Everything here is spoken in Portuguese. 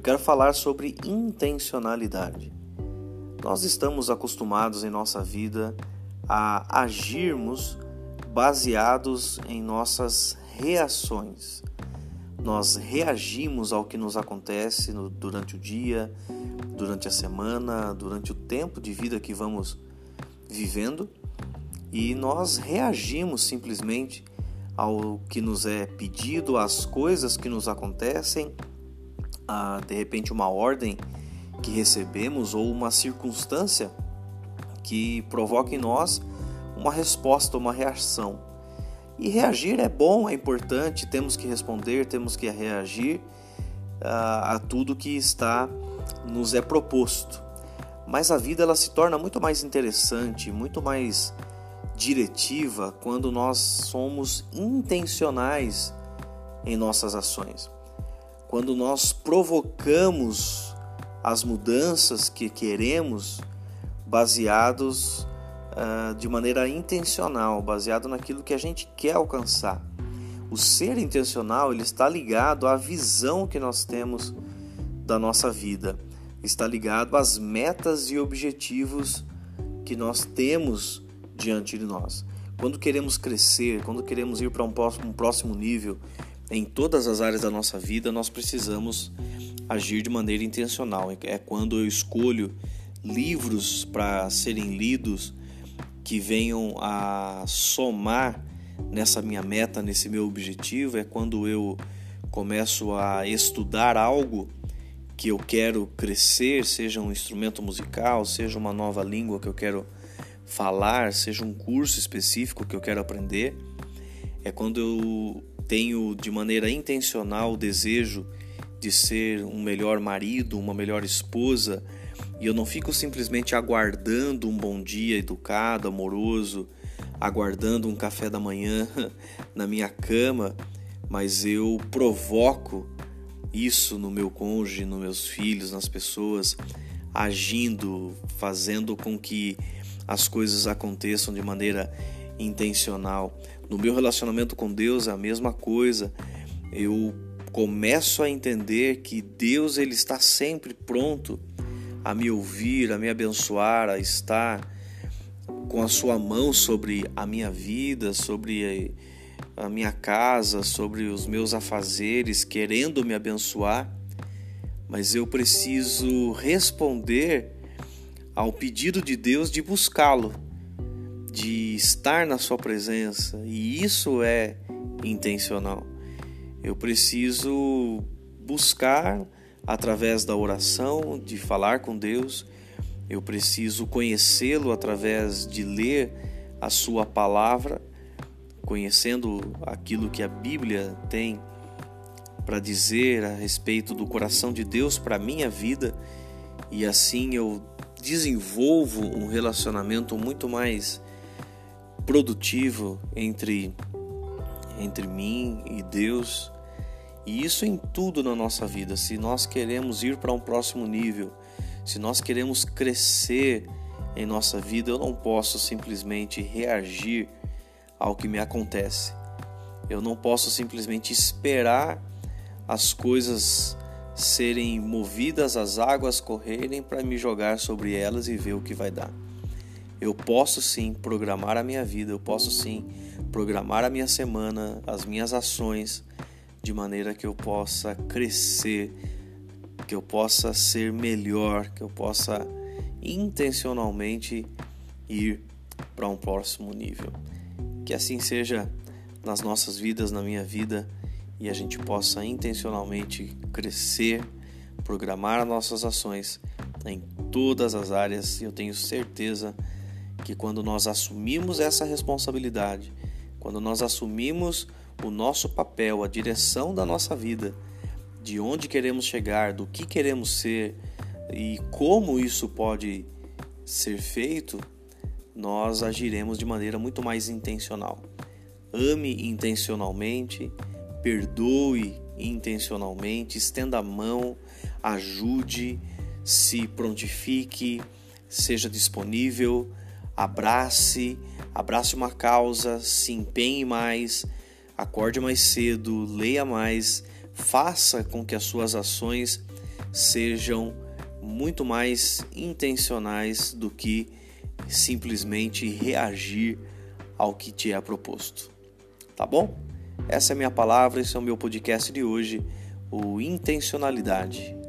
eu quero falar sobre intencionalidade. Nós estamos acostumados em nossa vida a agirmos baseados em nossas reações. Nós reagimos ao que nos acontece no, durante o dia, durante a semana, durante o tempo de vida que vamos vivendo e nós reagimos simplesmente ao que nos é pedido, às coisas que nos acontecem, a de repente uma ordem que recebemos ou uma circunstância que provoca em nós uma resposta, uma reação. E reagir é bom, é importante, temos que responder, temos que reagir a, a tudo que está nos é proposto. Mas a vida ela se torna muito mais interessante, muito mais diretiva quando nós somos intencionais em nossas ações. Quando nós provocamos as mudanças que queremos baseados uh, de maneira intencional, baseado naquilo que a gente quer alcançar. O ser intencional ele está ligado à visão que nós temos da nossa vida, está ligado às metas e objetivos que nós temos diante de nós. Quando queremos crescer, quando queremos ir para um próximo, um próximo nível em todas as áreas da nossa vida, nós precisamos agir de maneira intencional. É quando eu escolho livros para serem lidos que venham a somar nessa minha meta, nesse meu objetivo, é quando eu começo a estudar algo que eu quero crescer, seja um instrumento musical, seja uma nova língua que eu quero falar, seja um curso específico que eu quero aprender, é quando eu tenho de maneira intencional o desejo de ser um melhor marido, uma melhor esposa, e eu não fico simplesmente aguardando um bom dia educado, amoroso, aguardando um café da manhã na minha cama, mas eu provoco isso no meu cônjuge, nos meus filhos, nas pessoas, agindo, fazendo com que as coisas aconteçam de maneira intencional. No meu relacionamento com Deus é a mesma coisa. Eu começo a entender que Deus ele está sempre pronto a me ouvir, a me abençoar, a estar com a sua mão sobre a minha vida, sobre a minha casa, sobre os meus afazeres, querendo me abençoar. Mas eu preciso responder ao pedido de Deus de buscá-lo, de estar na sua presença, e isso é intencional. Eu preciso buscar através da oração, de falar com Deus, eu preciso conhecê-lo através de ler a sua palavra, conhecendo aquilo que a Bíblia tem para dizer a respeito do coração de Deus para minha vida, e assim eu desenvolvo um relacionamento muito mais produtivo entre entre mim e Deus. E isso em tudo na nossa vida. Se nós queremos ir para um próximo nível, se nós queremos crescer em nossa vida, eu não posso simplesmente reagir ao que me acontece. Eu não posso simplesmente esperar as coisas serem movidas as águas correrem para me jogar sobre elas e ver o que vai dar. Eu posso sim programar a minha vida, eu posso sim programar a minha semana, as minhas ações, de maneira que eu possa crescer, que eu possa ser melhor, que eu possa intencionalmente ir para um próximo nível. Que assim seja nas nossas vidas, na minha vida e a gente possa intencionalmente crescer, programar nossas ações em todas as áreas. Eu tenho certeza que quando nós assumimos essa responsabilidade, quando nós assumimos o nosso papel, a direção da nossa vida, de onde queremos chegar, do que queremos ser e como isso pode ser feito, nós agiremos de maneira muito mais intencional. Ame intencionalmente perdoe intencionalmente, estenda a mão, ajude, se prontifique, seja disponível, abrace, abrace uma causa, se empenhe mais, acorde mais cedo, leia mais, faça com que as suas ações sejam muito mais intencionais do que simplesmente reagir ao que te é proposto. Tá bom? Essa é a minha palavra, esse é o meu podcast de hoje, o intencionalidade.